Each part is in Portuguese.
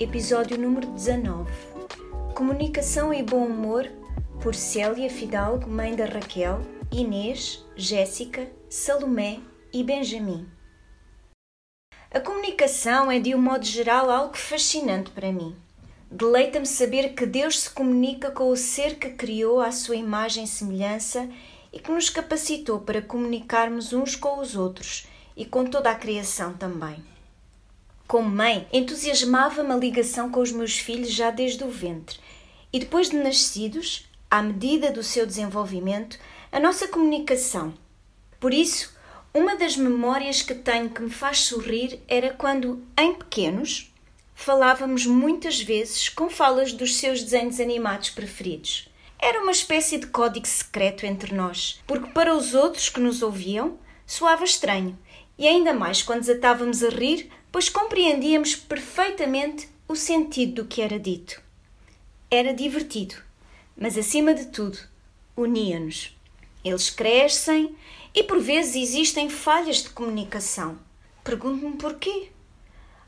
Episódio número 19 Comunicação e Bom Humor por Célia Fidalgo, mãe da Raquel, Inês, Jéssica, Salomé e Benjamin. A comunicação é, de um modo geral, algo fascinante para mim. Deleita-me saber que Deus se comunica com o ser que criou à sua imagem e semelhança e que nos capacitou para comunicarmos uns com os outros e com toda a criação também. Como mãe, entusiasmava-me a ligação com os meus filhos já desde o ventre, e depois de nascidos, à medida do seu desenvolvimento, a nossa comunicação. Por isso, uma das memórias que tenho que me faz sorrir era quando, em pequenos, falávamos muitas vezes com falas dos seus desenhos animados preferidos. Era uma espécie de código secreto entre nós, porque para os outros que nos ouviam soava estranho, e ainda mais quando desatávamos a rir pois compreendíamos perfeitamente o sentido do que era dito. Era divertido, mas acima de tudo, unia-nos. Eles crescem e por vezes existem falhas de comunicação. Pergunto-me porquê.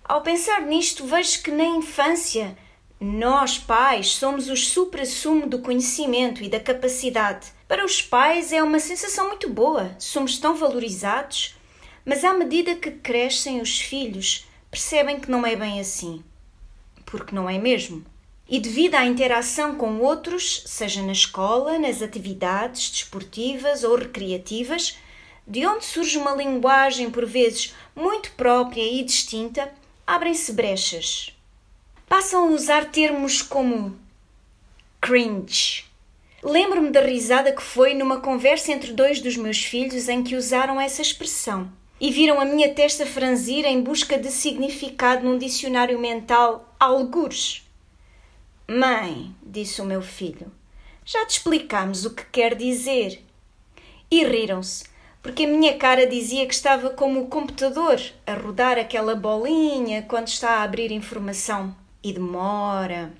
Ao pensar nisto, vejo que na infância nós, pais, somos o supra-sumo do conhecimento e da capacidade. Para os pais é uma sensação muito boa, somos tão valorizados mas à medida que crescem os filhos, percebem que não é bem assim. Porque não é mesmo. E devido à interação com outros, seja na escola, nas atividades desportivas ou recreativas, de onde surge uma linguagem por vezes muito própria e distinta, abrem-se brechas. Passam a usar termos como cringe. Lembro-me da risada que foi numa conversa entre dois dos meus filhos em que usaram essa expressão e viram a minha testa franzir em busca de significado num dicionário mental algures. Mãe, disse o meu filho, já te explicámos o que quer dizer. E riram-se, porque a minha cara dizia que estava como o computador a rodar aquela bolinha quando está a abrir informação. E demora.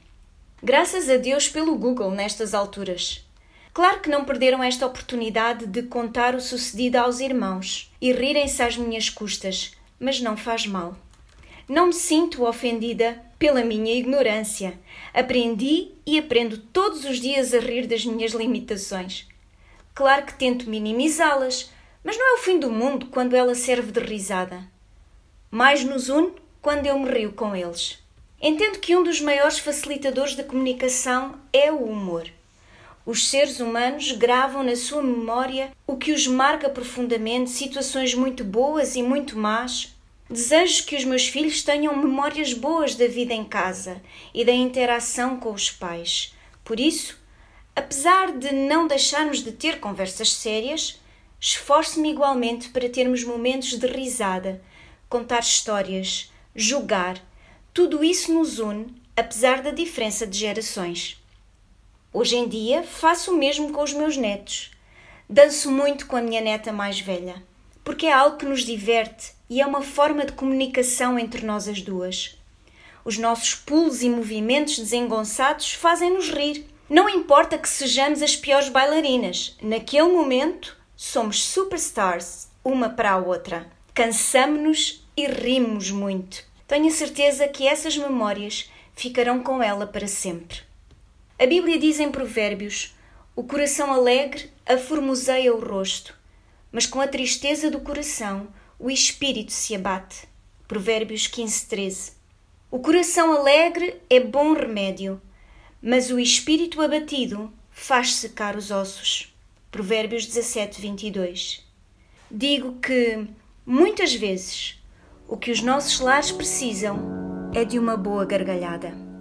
Graças a Deus pelo Google nestas alturas. Claro que não perderam esta oportunidade de contar o sucedido aos irmãos e rirem-se às minhas custas, mas não faz mal. Não me sinto ofendida pela minha ignorância. Aprendi e aprendo todos os dias a rir das minhas limitações. Claro que tento minimizá-las, mas não é o fim do mundo quando ela serve de risada. Mais nos une quando eu me rio com eles. Entendo que um dos maiores facilitadores da comunicação é o humor. Os seres humanos gravam na sua memória o que os marca profundamente, situações muito boas e muito más. Desejo que os meus filhos tenham memórias boas da vida em casa e da interação com os pais. Por isso, apesar de não deixarmos de ter conversas sérias, esforço-me igualmente para termos momentos de risada, contar histórias, jogar. Tudo isso nos une, apesar da diferença de gerações. Hoje em dia faço o mesmo com os meus netos. Danço muito com a minha neta mais velha, porque é algo que nos diverte e é uma forma de comunicação entre nós as duas. Os nossos pulos e movimentos desengonçados fazem-nos rir. Não importa que sejamos as piores bailarinas, naquele momento somos superstars, uma para a outra. Cansamo-nos e rimos muito. Tenho certeza que essas memórias ficarão com ela para sempre. A Bíblia diz em Provérbios: O coração alegre aformoseia o rosto, mas com a tristeza do coração o espírito se abate. Provérbios 15, 13. O coração alegre é bom remédio, mas o espírito abatido faz secar os ossos. Provérbios 17, 22. Digo que, muitas vezes, o que os nossos lares precisam é de uma boa gargalhada.